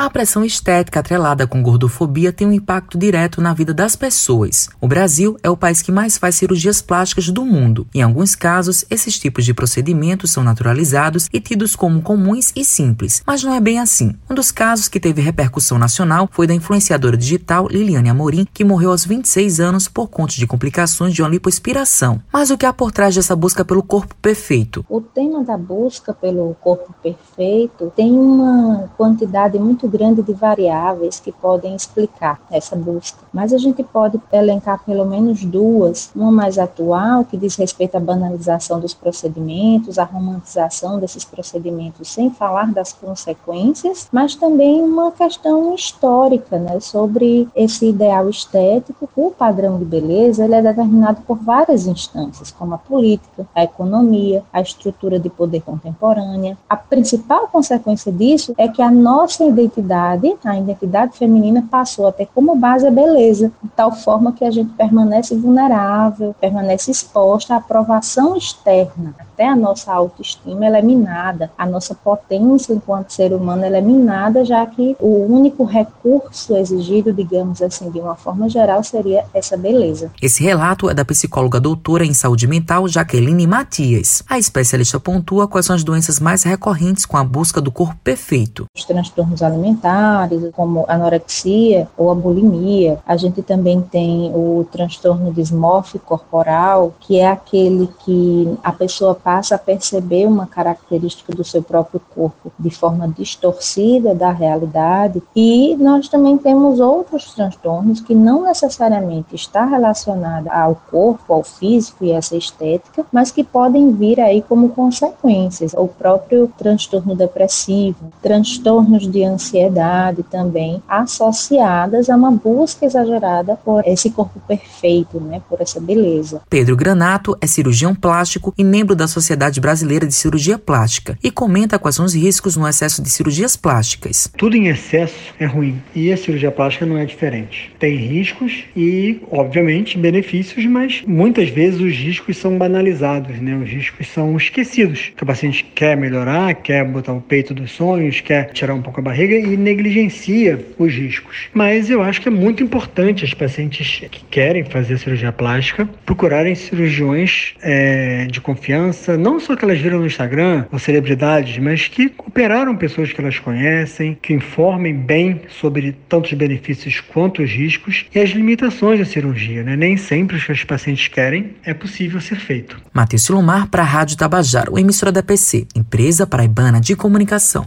A pressão estética atrelada com gordofobia tem um impacto direto na vida das pessoas. O Brasil é o país que mais faz cirurgias plásticas do mundo. Em alguns casos, esses tipos de procedimentos são naturalizados e tidos como comuns e simples, mas não é bem assim. Um dos casos que teve repercussão nacional foi da influenciadora digital Liliane Amorim, que morreu aos 26 anos por conta de complicações de uma lipoaspiração. Mas o que há por trás dessa busca pelo corpo perfeito? O tema da busca pelo corpo perfeito tem uma quantidade muito grande de variáveis que podem explicar essa busca. Mas a gente pode elencar pelo menos duas, uma mais atual, que diz respeito à banalização dos procedimentos, à romantização desses procedimentos, sem falar das consequências, mas também uma questão histórica, né, sobre esse ideal estético. O padrão de beleza ele é determinado por várias instâncias, como a política, a economia, a estrutura de poder contemporânea. A principal consequência disso é que a nossa identidade, a identidade feminina, passou a ter como base a beleza, de tal forma que a gente permanece vulnerável, permanece exposta à aprovação externa. Até a nossa autoestima é minada, a nossa potência enquanto ser humano é minada, já que o único recurso exigido, digamos assim, de uma forma geral, seria essa beleza. Esse relato é da psicóloga doutora em saúde mental Jaqueline Matias. A especialista pontua quais são as doenças mais recorrentes com a busca do corpo perfeito. Os transtornos alimentares, como anorexia ou a bulimia. A gente também tem o transtorno dismórfico corporal, que é aquele que a pessoa passa a perceber uma característica do seu próprio corpo de forma distorcida da realidade. E nós também temos outros transtornos que não necessariamente está relacionada ao corpo, ao físico e essa estética, mas que podem vir aí como consequências. O próprio transtorno depressivo, transtornos de ansiedade também associadas a uma busca exagerada por esse corpo perfeito, né, por essa beleza. Pedro Granato é cirurgião plástico e membro da Sociedade Brasileira de Cirurgia Plástica e comenta quais são os riscos no excesso de cirurgias plásticas. Tudo em excesso é ruim e a cirurgia plástica não é diferente. Tem riscos e, obviamente, benefícios, mas muitas vezes os riscos são banalizados, né? Os riscos são esquecidos. Que o paciente quer melhorar, quer botar o peito dos sonhos, quer tirar um pouco a barriga e negligencia os riscos. Mas eu acho que é muito importante as pacientes que querem fazer cirurgia plástica procurarem cirurgiões é, de confiança, não só que elas viram no Instagram ou celebridades, mas que operaram pessoas que elas conhecem, que informem bem sobre tantos benefícios quanto os riscos e as limitações da cirurgia. Né? Nem sempre o que os pacientes querem é possível ser feito. Matheus Silomar para a Rádio Tabajaro, emissora da PC, empresa paraibana de comunicação.